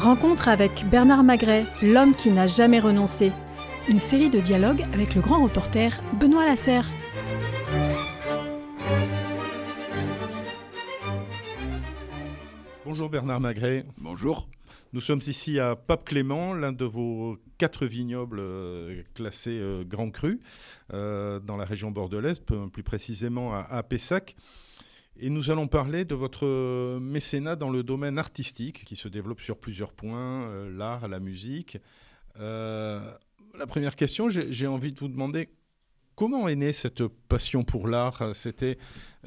Rencontre avec Bernard Magret, l'homme qui n'a jamais renoncé. Une série de dialogues avec le grand reporter Benoît Lasserre. Bonjour Bernard Magret. Bonjour. Nous sommes ici à Pape Clément, l'un de vos quatre vignobles euh, classés euh, Grand Cru, euh, dans la région bordelaise, plus précisément à Pessac. Et nous allons parler de votre mécénat dans le domaine artistique qui se développe sur plusieurs points, euh, l'art, la musique. Euh, la première question, j'ai envie de vous demander Comment est née cette passion pour l'art? C'était,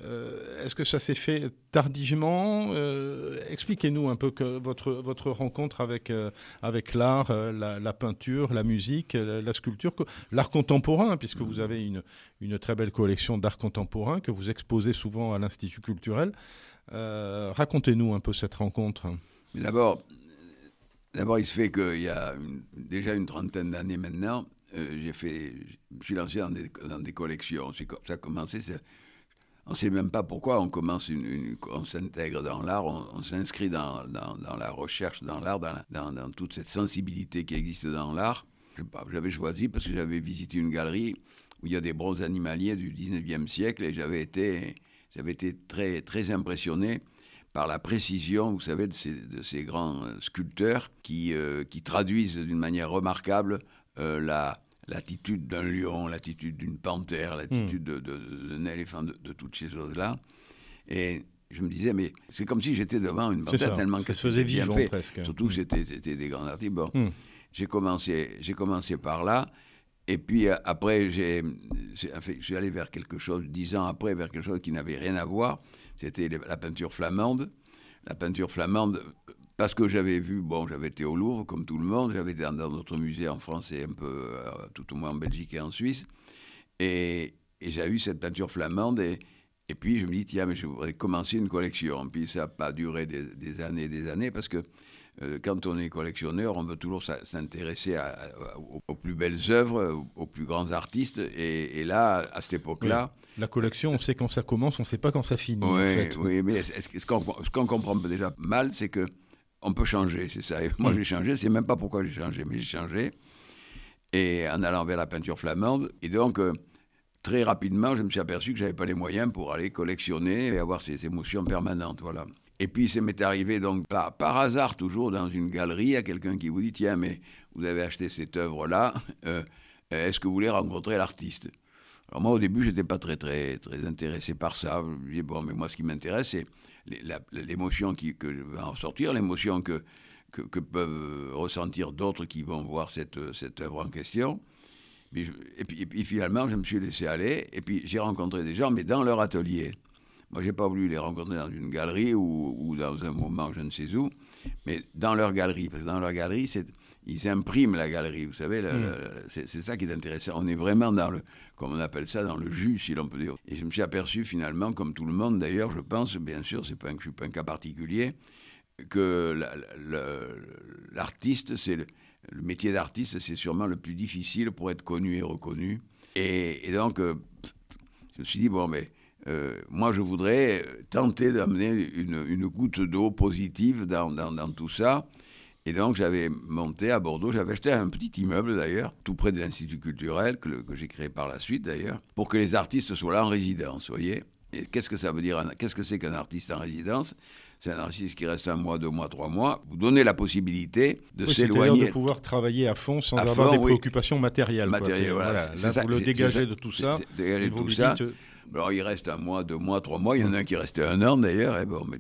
euh, est-ce que ça s'est fait tardivement? Euh, Expliquez-nous un peu que votre votre rencontre avec euh, avec l'art, la, peinture, la musique, la, sculpture, l'art contemporain, puisque vous avez une une très belle collection d'art contemporain que vous exposez souvent à l'Institut culturel. Racontez-nous un peu cette rencontre. D'abord, d'abord, il se fait qu'il y a déjà une trentaine d'années maintenant, euh, j'ai fait, je suis lancé dans des, dans des collections. Ça a commencé. On ne sait même pas pourquoi on commence on s'intègre dans l'art, on, s'inscrit dans, dans, la recherche dans l'art, dans, dans, toute cette sensibilité qui existe dans l'art. J'avais choisi parce que j'avais visité une galerie où il y a des bronzes animaliers du 19e siècle et j'avais été, j'avais été très, très impressionné par la précision, vous savez, de ces, de ces grands sculpteurs qui, euh, qui traduisent d'une manière remarquable euh, la, l'attitude d'un lion, l'attitude d'une panthère, l'attitude d'un éléphant, de, toutes ces choses-là. Et je me disais, mais c'est comme si j'étais devant une panthère tellement que ça se faisait vivant fait. presque. Surtout que hmm. c'était des grands artistes. Bon, hmm. j'ai commencé, commencé par là. Et puis euh, après, j'ai, je suis allé vers quelque chose, dix ans après, vers quelque chose qui n'avait rien à voir. C'était la peinture flamande. La peinture flamande, parce que j'avais vu, bon, j'avais été au Louvre, comme tout le monde, j'avais été dans d'autres musées en France et un peu, euh, tout au moins en Belgique et en Suisse. Et, j'ai eu cette peinture flamande. Et, et puis je me dis, tiens, mais je voudrais commencer une collection. Puis ça n'a pas duré des, années et des années, parce que euh, quand on est collectionneur, on veut toujours s'intéresser aux, plus belles œuvres, aux, plus grands artistes. Et, là, à cette époque-là. La collection, on sait quand ça commence, on ne sait pas quand ça finit. Oui, en fait. oui mais ce qu'on comprend déjà mal, c'est que on peut changer, c'est ça. Et moi, mm. j'ai changé, c'est même pas pourquoi j'ai changé, mais j'ai changé. Et en allant vers la peinture flamande. Et donc, euh, très rapidement, je me suis aperçu que j'avais pas les moyens pour aller collectionner et avoir ces émotions permanentes, voilà. Et puis, ça m'est arrivé donc par, par, hasard, toujours dans une galerie, à quelqu'un qui vous dit Tiens, mais vous avez acheté cette œuvre-là, euh, est-ce que vous voulez rencontrer l'artiste? Alors, moi, au début, j'étais pas très, très, très intéressé par ça. Je me dis Bon, mais moi, ce qui m'intéresse, c'est l'émotion que va en sortir, l'émotion que, peuvent ressentir d'autres qui vont voir cette, œuvre en question. Et puis, et puis, finalement, je me suis laissé aller, et puis j'ai rencontré des gens, mais dans leur atelier. Moi, j'ai pas voulu les rencontrer dans une galerie ou, ou, dans un moment, je ne sais où, mais dans leur galerie. Parce que dans leur galerie, c'est ils impriment la galerie, vous savez, hmm. c'est ça qui est intéressant. On est vraiment dans le, comme on appelle ça, dans le jus, si l'on peut dire. Et je me suis aperçu finalement, comme tout le monde d'ailleurs, je pense, bien sûr, c'est pas un, je suis pas un cas particulier, que l'artiste, c'est le, métier d'artiste, c'est sûrement le plus difficile pour être connu et reconnu. Et, donc, euh, je me suis dit, bon, mais euh, moi, je voudrais tenter d'amener une, une, goutte d'eau positive dans, dans, dans, tout ça. Et donc, j'avais monté à Bordeaux, j'avais acheté un petit immeuble d'ailleurs, tout près de l'Institut culturel, que, que j'ai créé par la suite d'ailleurs, pour que les artistes soient là en résidence, vous voyez. Et qu'est-ce que ça veut dire Qu'est-ce que c'est qu'un artiste en résidence? C'est un artiste qui reste un mois, deux mois, trois mois. Vous donnez la possibilité de s'éloigner. de pouvoir travailler à fond sans avoir des préoccupations matérielles. Matériel, voilà. Là, vous le dégagez de tout ça. Dégager tout ça. Alors, il reste un mois, deux mois, trois mois. Il y en a un qui restait un an d'ailleurs. Bon, mais,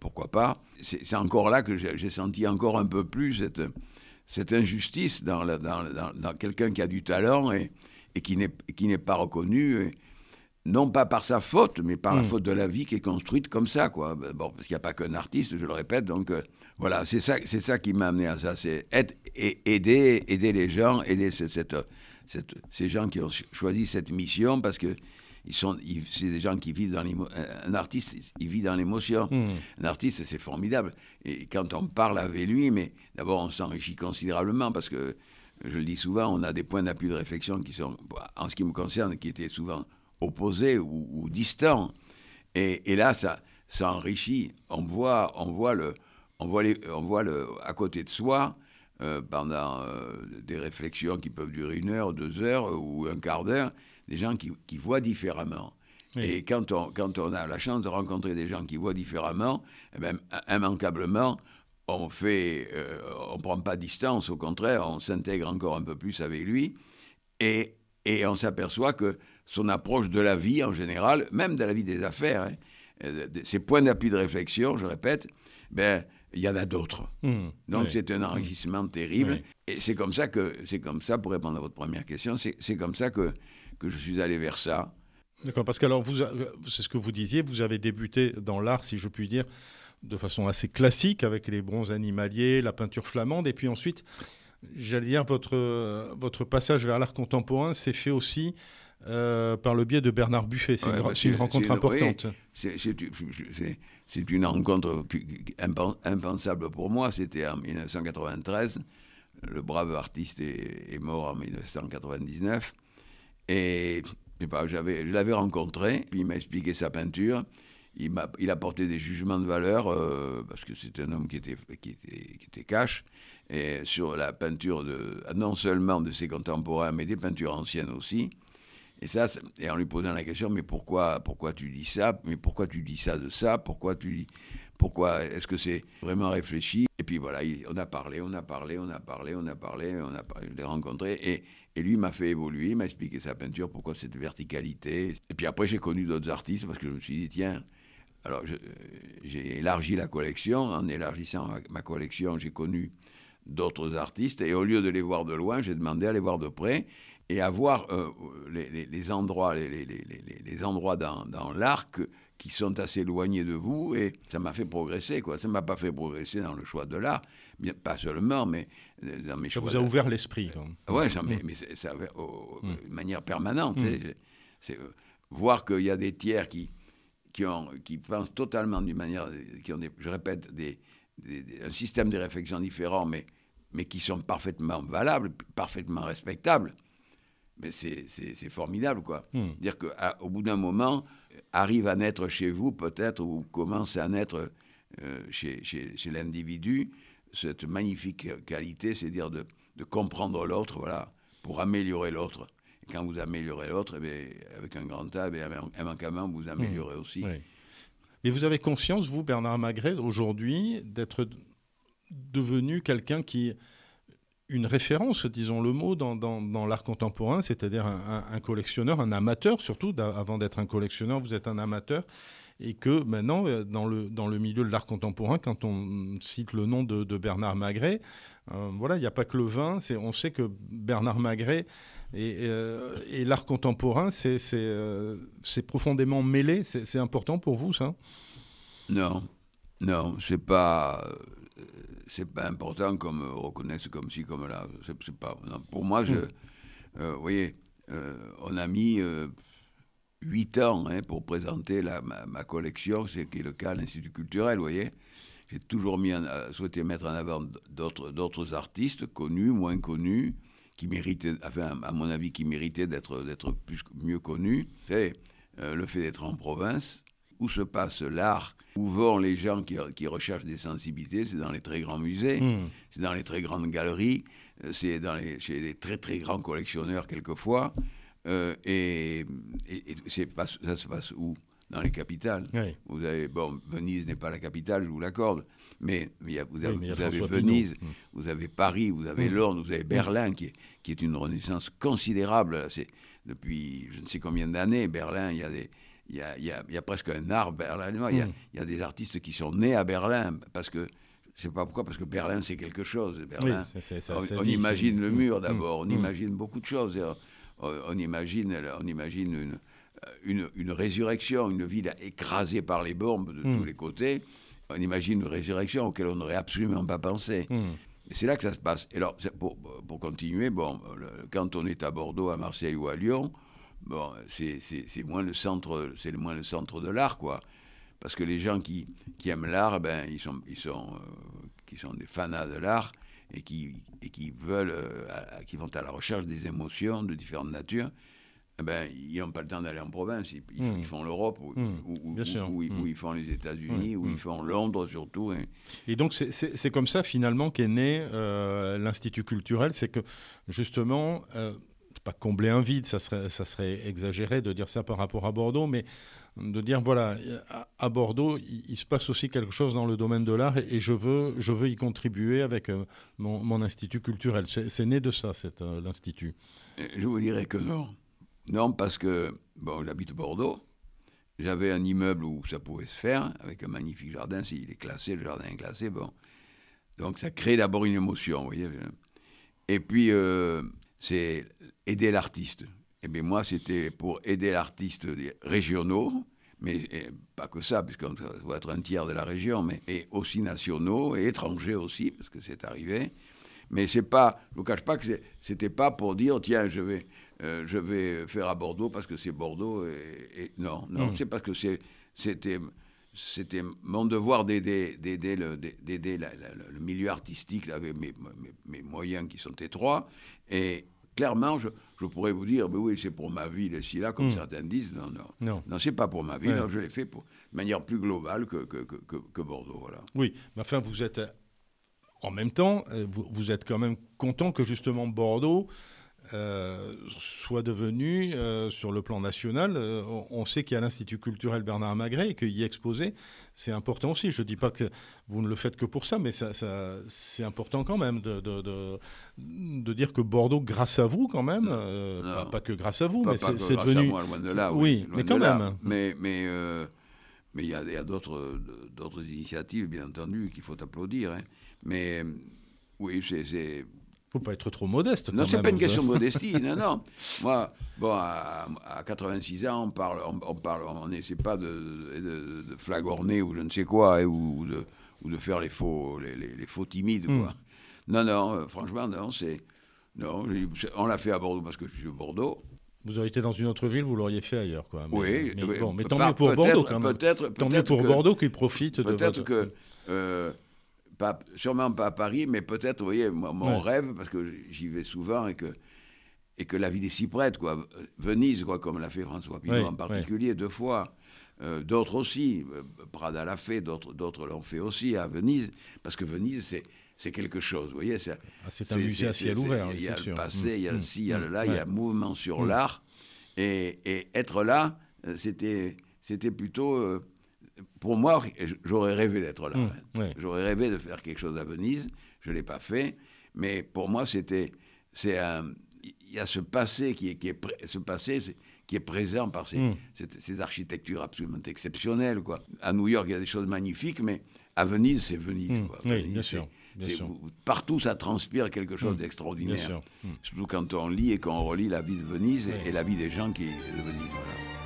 pourquoi pas? C'est encore là que j'ai senti encore un peu plus cette, cette injustice dans, dans, dans, quelqu'un qui a du talent et, et qui n'est pas reconnu. non pas par sa faute, mais par la hmm. faute de la vie qui est construite comme ça, quoi. Bon, parce qu'il n'y a pas qu'un artiste, je le répète. Donc euh, voilà, c'est ça, c'est ça qui m'a amené à ça. C'est aider, aider les gens, aider cette, cette, ces gens qui ont choisi cette mission parce que ils sont, c'est des gens qui vivent dans l'émotion. Un artiste, il vit dans l'émotion. Hmm. Un artiste, c'est formidable. Et quand on parle avec lui, mais d'abord, on s'enrichit considérablement parce que, je le dis souvent, on a des points d'appui de réflexion qui sont, en ce qui me concerne, qui étaient souvent opposés ou, distants. Et, là, ça, ça enrichit. On voit, on voit le, on voit, les, on voit le, à côté de soi, pendant des réflexions qui peuvent durer une heure, deux heures ou un quart d'heure, des gens qui, qui voient différemment. Et quand on, quand on a la chance de rencontrer des gens qui voient différemment, eh ben, immanquablement, on fait, on prend pas distance, au contraire, on s'intègre encore un peu plus avec lui, et, et on s'aperçoit que son approche de la vie en général, même de la vie des affaires, hein, euh, ses points d'appui de réflexion, je répète, ben il y en a d'autres. Mmh. Donc c'est un enrichissement terrible. Et c'est comme ça que, c'est comme ça, pour répondre à votre première question, c'est comme ça que, que je suis allé vers ça. D'accord, parce que alors, vous, c'est ce que vous disiez, vous avez débuté dans l'art, si je puis dire, de façon assez classique, avec les bronzes animaliers, la peinture flamande, et puis ensuite, j'allais dire, votre, votre passage vers l'art contemporain s'est fait aussi euh, par le biais de Bernard Buffet. C'est une, rencontre importante. c'est une rencontre impensable pour moi. C'était en 1993. Le brave artiste est, mort en 1999. Et je l'avais rencontré, puis il m'a expliqué sa peinture. Il a, porté des jugements de valeur, euh, parce que c'est un homme qui était, qui était, qui était cash, et sur la peinture non seulement de ses contemporains, mais des peintures anciennes aussi. Et, ça, et en lui posant la question, mais pourquoi, pourquoi tu dis ça Mais pourquoi tu dis ça de ça Pourquoi tu pourquoi est-ce que c'est vraiment réfléchi Et puis voilà, on a parlé, on a parlé, on a parlé, on a parlé, on a parlé, je l'ai rencontré. Et, et lui m'a fait évoluer, m'a expliqué sa peinture, pourquoi cette verticalité. Et puis après, j'ai connu d'autres artistes parce que je me suis dit, tiens, alors j'ai élargi la collection. En élargissant ma collection, j'ai connu d'autres artistes. Et au lieu de les voir de loin, j'ai demandé à les voir de près et à voir euh, les, endroits, les, endroits dans, dans qui sont assez éloignés de vous, et ça m'a fait progresser, quoi. Ça m'a pas fait progresser dans le choix de l'art, pas seulement, mais euh, dans mes choix. Ça vous a ouvert l'esprit. Ouais, ça, mais, mais ça, mm. de manière permanente. Mm. C'est euh, voir qu'il y a des tiers qui, qui, ont, qui pensent totalement d'une manière, qui ont, des, je répète, des, un système de réflexion différent, mais, mais qui sont parfaitement valables, parfaitement respectables mais c'est formidable, quoi. Hmm. Dire qu'au bout d'un moment, arrive à naître chez vous, peut-être, ou commence à naître euh, chez, chez, chez l'individu, cette magnifique qualité, c'est dire de, de, comprendre l'autre, voilà, pour améliorer l'autre. Quand vous améliorez l'autre, eh avec un grand A, eh immanquablement, vous améliorez hmm. aussi. Mais vous avez conscience, vous, Bernard Magret, aujourd'hui, d'être devenu quelqu'un qui une référence, disons le mot, dans, dans, l'art contemporain, c'est-à-dire un, collectionneur, un amateur surtout. Avant d'être un collectionneur, vous êtes un amateur. Et que maintenant, euh, dans le, dans le milieu de l'art contemporain, quand on cite le nom de, Bernard Magret, euh, voilà, il n'y a pas que le vin. On sait que Bernard Magret et, euh, et l'art contemporain, c'est profondément mêlé. C'est important pour vous, ça? Non, non, c'est pas c'est pas important qu'on me reconnaisse comme ci, comme là. C'est, pas, pour moi, je, hmm. euh, vous voyez, euh, on a mis euh, huit ans hein, pour présenter la, ma, collection, c'est qui est le cas à l'Institut culturel, vous voyez. J'ai toujours mis souhaité mettre en avant d'autres, d'autres artistes, connus, moins connus, qui méritaient, enfin, à mon avis, qui méritaient d'être, d'être plus, mieux connus. Le fait d'être en province, où se passe l'art où vont les gens qui, recherchent des sensibilités C'est dans les très grands musées, hmm. c'est dans les très grandes galeries, euh, c'est dans les, chez les très très grands collectionneurs quelquefois. Euh, et, ça se passe où? Dans les capitales. Vous avez, bon, Venise n'est pas la capitale, je vous l'accorde, mais vous avez, Venise, hmm. vous avez Paris, vous avez hmm. Londres, vous avez Berlin, qui, est, qui est une renaissance considérable. C'est depuis je ne sais combien d'années, Berlin, il y a des il y a, presque un art berlinois. Il, hmm. y a, des artistes qui sont nés à Berlin parce que je sais pas pourquoi, parce que Berlin, c'est quelque chose. Berlin, on, imagine le mur hmm. d'abord, on hmm. imagine beaucoup de choses. On, imagine, on imagine une, une, résurrection, une ville écrasée par les bombes de tous les côtés. On imagine une résurrection auquel on n'aurait absolument pas pensé. Et c'est là que ça se passe. Et alors, pour, pour continuer, bon, quand on est à Bordeaux, à Marseille ou à Lyon, bon, c'est moins le centre, c'est moins le centre de l'art, quoi. Parce que les gens qui, qui aiment l'art, ben, ils sont, ils sont, euh, qui sont des fanats de l'art et qui, et qui veulent, euh, qui vont à la recherche des émotions de différentes natures. eh ben, ils n'ont pas le temps d'aller en province. Ils, ils- Mm. ils font l'Europe, ou, Mm. ou- Bien ou- sûr. ou- Mm. ou ils font les États-Unis, ou ils font Londres surtout. et- Et donc, c'est- comme ça, finalement, qu'est né euh, l'Institut culturel. C'est que, justement, euh, pas combler un vide, ça serait, exagéré de dire ça par rapport à Bordeaux, mais de dire, voilà, à, Bordeaux, il, se passe aussi quelque chose dans le domaine de l'art et, je, veux, je veux y contribuer avec euh, mon, Institut culturel. C'est né de ça, cet, euh, l'Institut. Je vous dirais que non. Non, parce que, bon, j'habite Bordeaux. J'avais un immeuble où ça pouvait se faire, avec un magnifique jardin. S'il est classé, le jardin est classé, bon. Donc ça crée d'abord une émotion, vous voyez. Et puis, euh, c'est aider l'artiste. Et bien moi, c'était pour aider l'artiste régionaux, mais et pas que ça, puisqu'on doit être un tiers de la région, mais et aussi nationaux et étrangers aussi, parce que c'est arrivé. Mais c'est pas, je vous cache pas que c'était pas pour dire tiens je vais, euh, je vais faire à Bordeaux parce que c'est Bordeaux et, et- non non Mm. c'est parce que c'était c'était mon devoir d'aider d'aider le d'aider la- la- le milieu artistique avec mes, mes, mes moyens qui sont étroits et clairement je, je pourrais vous dire mais oui c'est pour ma ville ici là comme Mm. certains disent non non Non. non c'est pas pour ma Ouais. non, je l'ai fait pour de manière plus globale que que, que, Bordeaux voilà Oui, mais enfin, vous êtes. euh, En même temps, euh, vous, vous êtes quand même content que justement Bordeaux euh, soit devenu, euh, sur le plan national, euh, on- sait qu'il y a l'Institut culturel Bernard Magret et qu'il y exposer, c'est important aussi. Je ne dis pas que vous ne le faites que pour ça, mais ça, ça- c'est important quand même de, de, de- de dire que Bordeaux, grâce à vous quand même, Non. pas, pas que grâce à vous, Pas- mais c'est devenu... moi, loin de là, oui, oui, loin mais de quand là. même. Mais mais mais il y a, d'autres initiatives, bien entendu, qu'il faut applaudir. hein. Mais oui, c'est faut pas être trop modeste. non, quand c'est même. pas une question de modestie. non, non. Moi, bon, à, à 86 ans, on parle, on, on parle, on n'essaie pas de, de, de flagorner ou je ne sais quoi, hein, ou, de, ou de faire les faux, les, les- les faux timides, Hmm. quoi. Non, non, euh, franchement, non, c'est, non, c'est- on l'a fait à Bordeaux parce que je suis de Bordeaux. Vous auriez été dans une autre ville, vous l'auriez fait ailleurs. Quoi. Mais, oui, mais oui, bon, mais tant mieux pour Bordeaux quand même. Peut-être, Tant mieux pour que- Bordeaux qui profite de Peut-être votre... que, euh, pas, sûrement pas à Paris, mais peut-être, vous voyez, moi, mon Ouais. rêve, parce que j'y vais souvent et que, et que la ville est si prête, quoi. Venise, quoi, comme l'a fait François Pinault Ouais, en particulier, deux fois. Euh, d'autres aussi. Euh, Prada l'a fait, d'autres, d'autres l'ont fait aussi à Venise, parce que Venise, c'est, c'est quelque chose, vous voyez. C'est, Ah, c'est un musée à ciel ouvert, Il y a le passé, il y a le ci, il y a le mm, là, il y a mouvement sur l'art. Et, et être là, euh, c'était, c'était plutôt... euh, pour moi, j'aurais rêvé d'être là. Mm, hein. ouais. J'aurais rêvé de faire quelque chose à Venise. Je ne l'ai pas fait. Mais pour moi, c'était. C'est. Il y a ce passé qui est, qui est, ce passé qui est présent par ces, Mm. cette- ces architectures absolument exceptionnelles. Quoi. À New York, il y a des choses magnifiques, mais à Venise, c'est Venise. Quoi. Oui, Venise, bien c'est- sûr, bien c'est- sûr. vous- partout, ça transpire quelque chose Mm. Bien d'extraordinaire. Surtout quand on lit et qu'on relit la vie de Venise et- la vie des gens qui est de Venise. Voilà.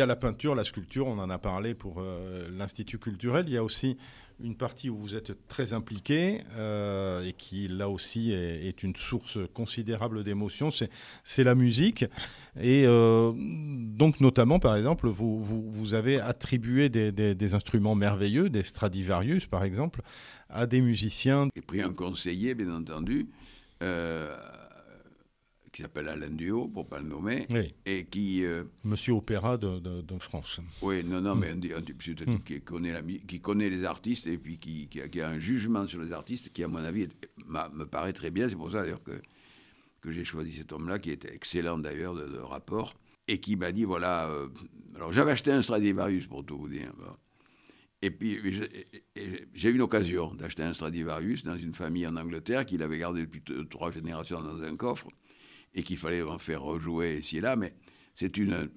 Y a la peinture, la sculpture, on en a parlé pour euh, l'Institut culturel. Il y a aussi une partie où vous êtes très impliqué euh, et qui, là aussi, est, une source considérable d'émotion, c'est, la musique. Et euh, donc, notamment, par exemple, vous, vous, vous avez attribué des, des- instruments merveilleux, des Stradivarius, par exemple, à des musiciens. J'ai pris un conseiller, bien entendu, qui s'appelle Alain Duhaut, pour ne pas le nommer, Oui, et qui, euh, Monsieur Opéra de, de- de France. oui, non, non, Mm. mais un, type- un qui, connaît la, mi- qui connaît les artistes et puis qui, qui a, qui a un jugement sur les artistes qui, à mon avis, est- me paraît très bien. C'est pour ça, d'ailleurs, que, que j'ai choisi cet homme-là, qui était excellent, d'ailleurs, de, de rapport, et qui m'a dit, voilà, euh, alors j'avais acheté un Stradivarius, pour tout vous dire. bon. Et puis, j'ai eu une occasion d'acheter un Stradivarius dans une famille en Angleterre qu'il avait gardé depuis trois générations dans un coffre et qu'il fallait en faire rejouer ici et là, mais c'est une,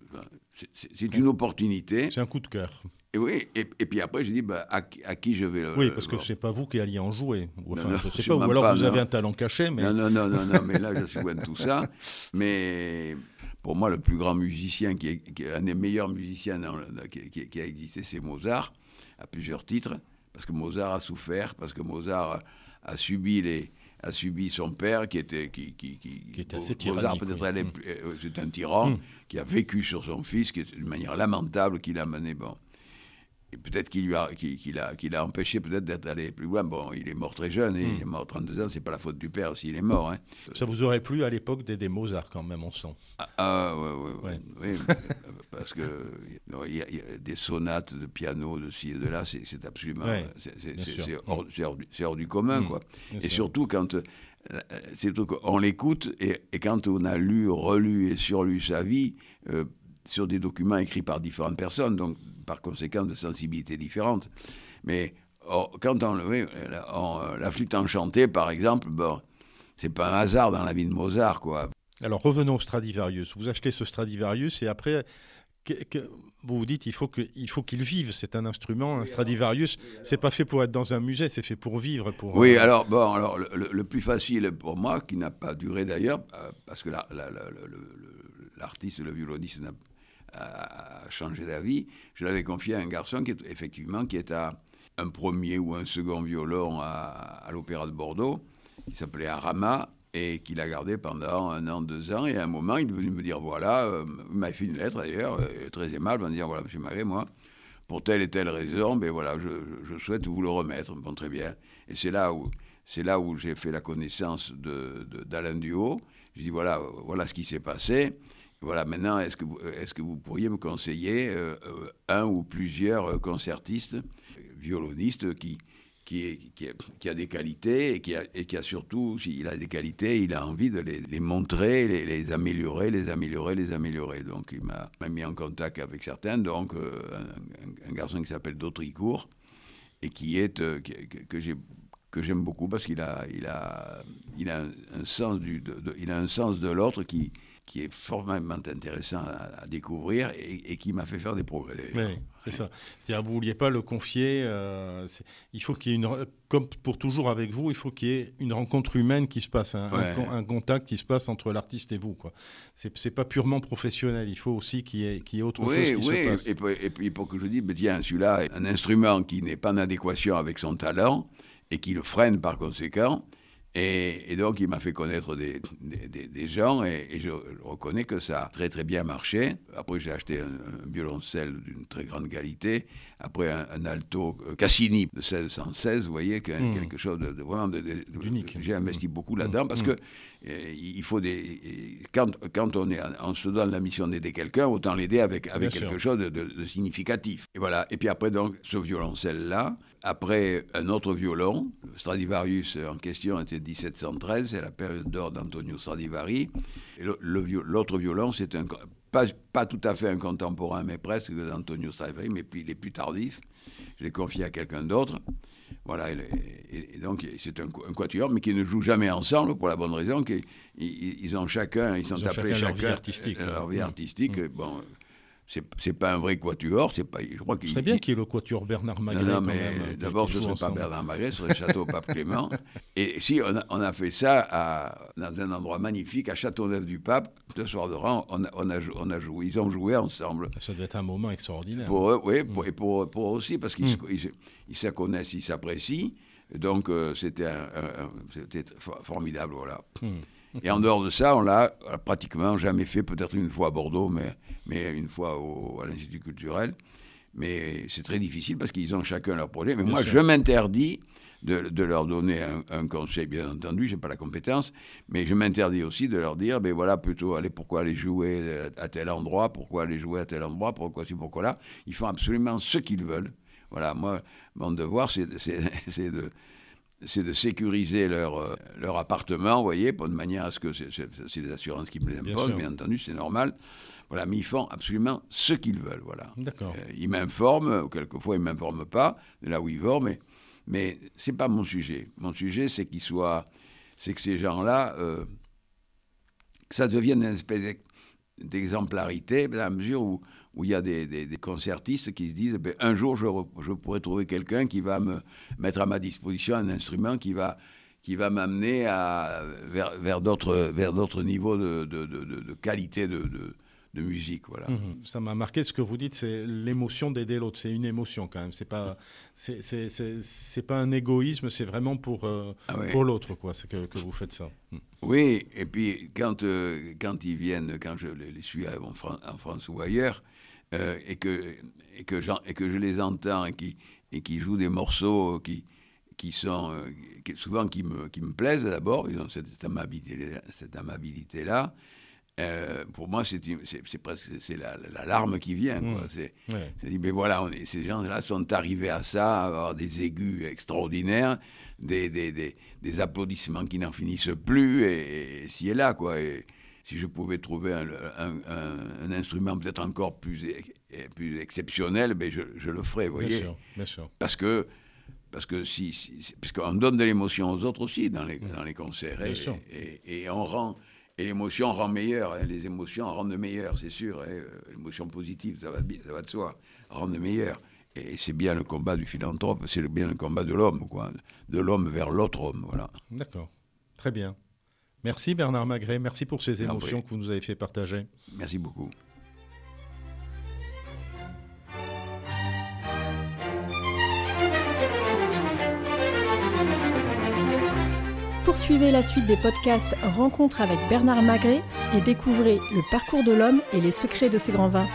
c'est- une opportunité. C'est un coup de cœur. Et oui, et, et puis après, j'ai dit, bah, à, qui- à qui je vais le. Oui, parce que bon. c'est pas vous qui alliez en jouer. Ou Enfin, non, je sais pas. Ou alors pas, vous non. avez un talent caché, mais Non, non, non, non, non, mais là, je suis loin de tout ça. Mais pour moi, le plus grand musicien, qui est, un des meilleurs musiciens qui, a existé, c'est Mozart, à plusieurs titres, parce que Mozart a souffert, parce que Mozart a, subi les, a subi son père qui était qui, qui, qui, était assez Mozart peut-être mm. euh, c'est un tyran mm. qui a vécu sur son fils qui est d'une manière lamentable qu'il a mené bon peut-être qu'il lui a, a, a empêché peut-être d'être allé plus loin. Bon, il est mort très jeune, et hmm. il est mort à 32 ans, c'est pas la faute du père s'il est mort. Hein. Ça vous aurait plu à l'époque des Mozart quand même, on sent. Ah, ah ouais, ouais, oui, parce que il y, a des sonates de piano de ci et de là, c'est, absolument, c'est, hors, du commun, hmm. quoi. Et surtout quand euh, c'est on l'écoute et, et, quand on a lu, relu et surlu sa vie euh, sur des documents écrits par différentes personnes, donc par conséquent de sensibilités différentes. Mais oh, quand on, oui, la, la, flûte enchantée, par exemple, bon, c'est pas un hasard dans la vie de Mozart, quoi. Alors revenons au Stradivarius. Vous achetez ce Stradivarius et après, vous vous dites il faut qu'il vive. C'est un instrument, un Stradivarius. C'est pas fait pour être dans un musée, c'est fait pour vivre. Pour, oui, euh, alors bon, alors le, plus facile pour moi, qui n'a pas duré d'ailleurs, euh, parce que l'artiste, le violoniste n'a a changé d'avis, je l'avais confié à un garçon qui est effectivement qui est à un premier ou un second violon à, l'Opéra de Bordeaux, qui s'appelait Arama, et qu'il a gardé pendant un an, deux ans. Et à un moment, il est venu me dire voilà, euh, il m'a fait une lettre d'ailleurs, euh, très aimable, en disant voilà, monsieur Marais, moi, pour telle et telle raison, mais voilà, je, souhaite vous le remettre. Bon, très bien. Et c'est là où, c'est là où j'ai fait la connaissance de, d'Alain Duhaut. Je dis voilà, voilà ce qui s'est passé. Voilà, maintenant, est-ce que, vous, est que vous pourriez me conseiller euh, euh, un ou plusieurs euh, concertistes, violonistes qui, qui, a des qualités et qui a, et qui a surtout, s'il a des qualités, il a envie de les, montrer, les, les, améliorer, les améliorer, les améliorer. Donc il m'a mis en contact avec certains, donc un, garçon qui s'appelle Dautricourt et qui est, que, j'ai que j'aime beaucoup parce qu'il a, il a, il a un, sens du, il a un sens de l'autre qui, qui est formellement intéressant à, découvrir et, qui m'a fait faire des progrès. Oui, c'est ça. C'est-à-dire, vous vouliez pas le confier. Euh, il faut qu'il y ait une, comme pour toujours avec vous, il faut qu'il y ait une rencontre humaine qui se passe, un, contact qui se passe entre l'artiste et vous. C'est, c'est pas purement professionnel. Il faut aussi qu'il y ait, qu'il y ait autre chose qui se passe. Et, et puis pour que je dise, tiens, celui-là, un instrument qui n'est pas en adéquation avec son talent et qui le freine par conséquent et, donc, il m'a fait connaître des, des, gens et, je reconnais que ça a très très bien marché. Après, j'ai acheté un, violoncelle d'une très grande qualité. Après, un, alto euh, Cassini de 1616, vous voyez, hmm. quelque chose de, vraiment unique. J'ai investi beaucoup là-dedans hmm. parce hmm. que il faut des. Quand, quand on, est, on se donne la mission d'aider quelqu'un, autant l'aider avec, avec quelque chose de, significatif. Et voilà. Et puis après, donc, ce violoncelle-là, après un autre violon, Stradivarius en question était 1713, c'est la période d'or d'Antonio Stradivari. L'autre violon, c'est un, pas, pas, tout à fait un contemporain, mais presque d'Antonio Stradivari, mais puis il est plus tardif. Je l'ai confié à quelqu'un d'autre. Voilà, et, donc c'est un, quatuor, mais qui ne joue jamais ensemble pour la bonne raison qu'ils ils ont chacun, ils sont appelés chacun, leur vie artistique. Leur vie artistique, bon, c'est pas un vrai quatuor, c'est pas. Je crois qu'il serait bien qu'il y ait le quatuor Bernard Magret. Non, non mais d'abord ce ne serait pas Bernard Magret, ce serait château Pape Clément. Et si on a, on a fait ça à, dans un endroit magnifique, à Châteauneuf-du-Pape, deux soirs de rang, on a, on, a, on a, joué, ils ont joué ensemble. Ça devait être un moment extraordinaire. Pour eux, oui, pour, mm. et pour, pour eux aussi, parce qu'ils mm. ils, ils, se connaissent, ils s'apprécient. Donc euh, c'était formidable, voilà. Mm. Et en dehors de ça, on l'a pratiquement jamais fait, peut-être une fois à Bordeaux, mais, mais une fois au, à l'Institut culturel. Mais c'est très difficile parce qu'ils ont chacun leur projet. Mais moi, je m'interdis de, de, leur donner un, conseil, bien entendu, je n'ai pas la compétence, mais je m'interdis aussi de leur dire, ben voilà, plutôt, allez, pourquoi aller jouer à tel endroit, pourquoi aller jouer à tel endroit, pourquoi ci, pourquoi là. Ils font absolument ce qu'ils veulent. Voilà, moi, mon devoir, c'est de c'est de sécuriser leur, euh, leur appartement, vous voyez, de manière à ce que c'est des assurances qui me les imposent, bien, entendu, c'est normal. Voilà, mais ils font absolument ce qu'ils veulent, voilà. D'accord. Euh, ils m'informent, quelquefois ils ne m'informent pas de là où ils vont, mais, mais ce n'est pas mon sujet. Mon sujet, c'est qu'ils soient, c'est que ces gens-là, euh, que ça devienne une espèce d'exemplarité, dans la mesure où, où il y a des, des, concertistes qui se disent ben, un jour je, je pourrai trouver quelqu'un qui va me mettre à ma disposition un instrument qui va, qui va m'amener à, vers, vers d'autres niveaux de, de, de, de qualité de, de musique. Voilà. Mhm. Ça m'a marqué ce que vous dites, c'est l'émotion d'aider l'autre. C'est une émotion quand même. C'est pas, c'est, pas un égoïsme. C'est vraiment pour, euh, ah pour l'autre, quoi. C'est que, que, vous faites ça. Mhm. Oui, et puis quand, euh, quand ils viennent, quand je les suis en, France ou ailleurs, euh, et, que, et, que et que je les entends et qui, et qui jouent des morceaux qui, qui sont souvent qui me, qui me plaisent d'abord, ils ont cette, cette amabilité-là. Cette amabilité -là, euh, pour moi, c'est presque c'est la, larme qui vient. Quoi. Mmh. C'est dit, mais voilà, ces gens-là sont arrivés à ça, à avoir des aigus extraordinaires, des, des, des, des applaudissements qui n'en finissent plus, et, si et là, quoi. Et si je pouvais trouver un, un, instrument peut-être encore plus, plus exceptionnel, ben je, je le ferais, vous voyez. Bien sûr, Parce que parce que si, si qu'on donne de l'émotion aux autres aussi dans les, mmh. dans les concerts, et, et, et on rend et l'émotion rend meilleur. Hein. Les émotions rendent meilleur, c'est sûr. Hein. Euh, l'émotion positive, ça va, ça va de soi, rendent meilleur. Et c'est bien le combat du philanthrope, c'est bien le combat de l'homme, quoi. De l'homme vers l'autre homme, voilà. D'accord. Très bien. Merci Bernard Magret, merci pour ces émotions que vous nous avez fait partager. Merci beaucoup. Poursuivez la suite des podcasts Rencontres avec Bernard Magret et découvrez le parcours de l'homme et les secrets de ses grands vins.